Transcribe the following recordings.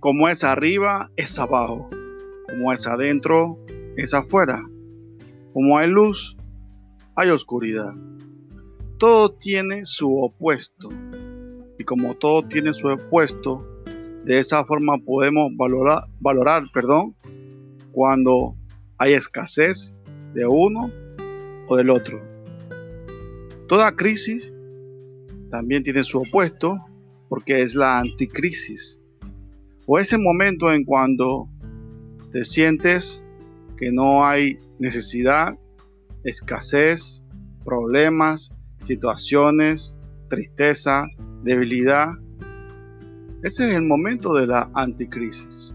Como es arriba, es abajo. Como es adentro, es afuera. Como hay luz, hay oscuridad. Todo tiene su opuesto. Y como todo tiene su opuesto, de esa forma podemos valorar, valorar perdón, cuando hay escasez de uno o del otro. Toda crisis también tiene su opuesto porque es la anticrisis. O ese momento en cuando te sientes que no hay necesidad, escasez, problemas, situaciones, tristeza, debilidad. Ese es el momento de la anticrisis.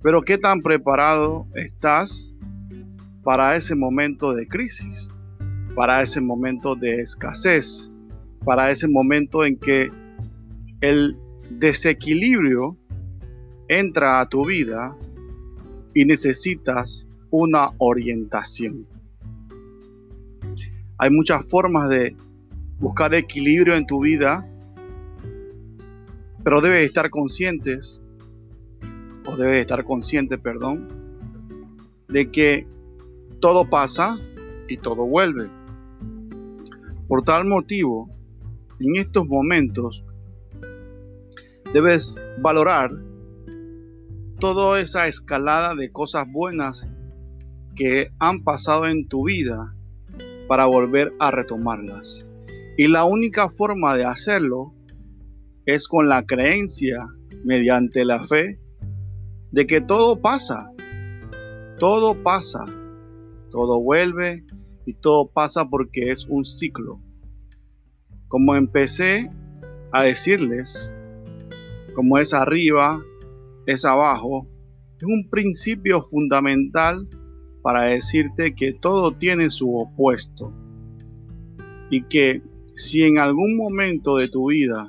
Pero ¿qué tan preparado estás para ese momento de crisis? Para ese momento de escasez, para ese momento en que el desequilibrio entra a tu vida y necesitas una orientación. Hay muchas formas de buscar equilibrio en tu vida, pero debes estar conscientes, o debes estar consciente, perdón, de que todo pasa y todo vuelve. Por tal motivo, en estos momentos debes valorar toda esa escalada de cosas buenas que han pasado en tu vida para volver a retomarlas. Y la única forma de hacerlo es con la creencia, mediante la fe, de que todo pasa, todo pasa, todo vuelve y todo pasa porque es un ciclo. Como empecé a decirles, como es arriba, es abajo, es un principio fundamental para decirte que todo tiene su opuesto y que si en algún momento de tu vida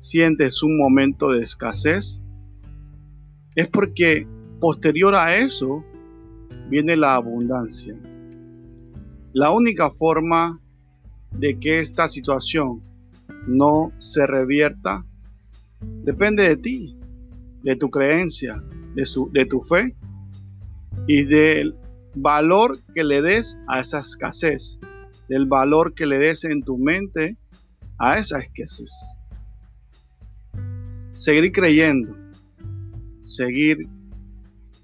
sientes un momento de escasez, es porque posterior a eso viene la abundancia. La única forma de que esta situación no se revierta depende de ti, de tu creencia, de, tu fe y del valor que le des a esa escasez, del valor que le des en tu mente a esa escasez. Seguir creyendo, seguir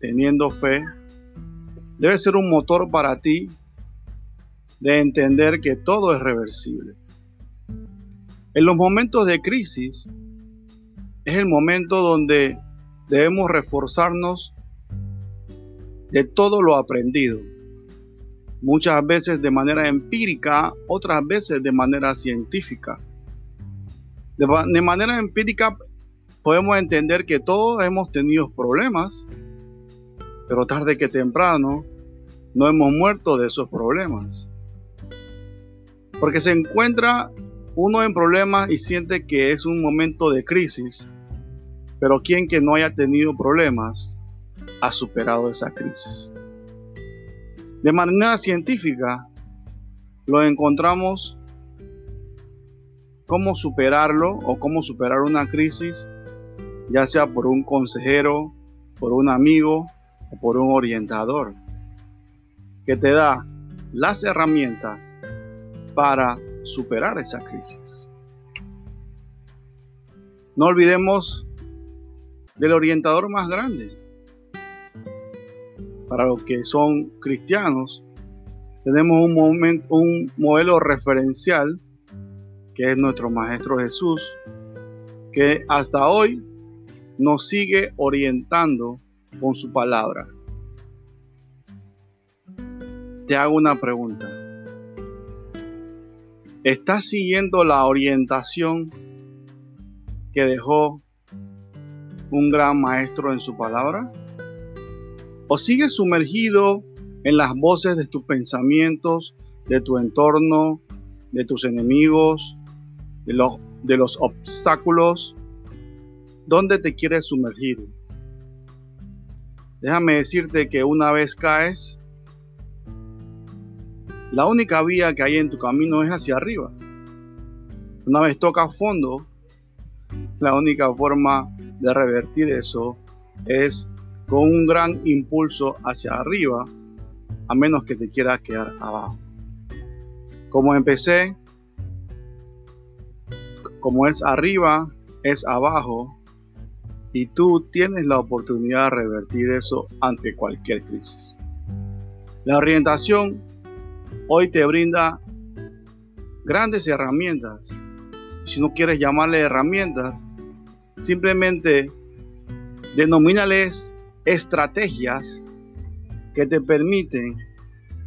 teniendo fe, debe ser un motor para ti de entender que todo es reversible. En los momentos de crisis es el momento donde debemos reforzarnos de todo lo aprendido. Muchas veces de manera empírica, otras veces de manera científica. De, manera empírica podemos entender que todos hemos tenido problemas, pero tarde que temprano no hemos muerto de esos problemas. Porque se encuentra uno en problemas y siente que es un momento de crisis, pero quien que no haya tenido problemas ha superado esa crisis. De manera científica, lo encontramos cómo superarlo o cómo superar una crisis, ya sea por un consejero, por un amigo o por un orientador, que te da las herramientas para superar esa crisis. No olvidemos del orientador más grande. Para los que son cristianos, tenemos un, momento, un modelo referencial que es nuestro Maestro Jesús, que hasta hoy nos sigue orientando con su palabra. Te hago una pregunta. ¿Estás siguiendo la orientación que dejó un gran maestro en su palabra? ¿O sigues sumergido en las voces de tus pensamientos, de tu entorno, de tus enemigos, de los, de los obstáculos? ¿Dónde te quieres sumergir? Déjame decirte que una vez caes, la única vía que hay en tu camino es hacia arriba. Una vez tocas fondo, la única forma de revertir eso es con un gran impulso hacia arriba, a menos que te quieras quedar abajo. Como empecé, como es arriba, es abajo, y tú tienes la oportunidad de revertir eso ante cualquier crisis. La orientación hoy te brinda grandes herramientas. Si no quieres llamarle herramientas, simplemente denomínales estrategias que te permiten,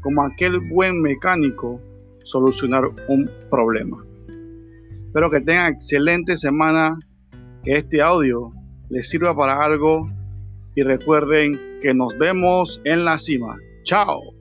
como aquel buen mecánico, solucionar un problema. Espero que tengan excelente semana, que este audio les sirva para algo y recuerden que nos vemos en la cima. Chao.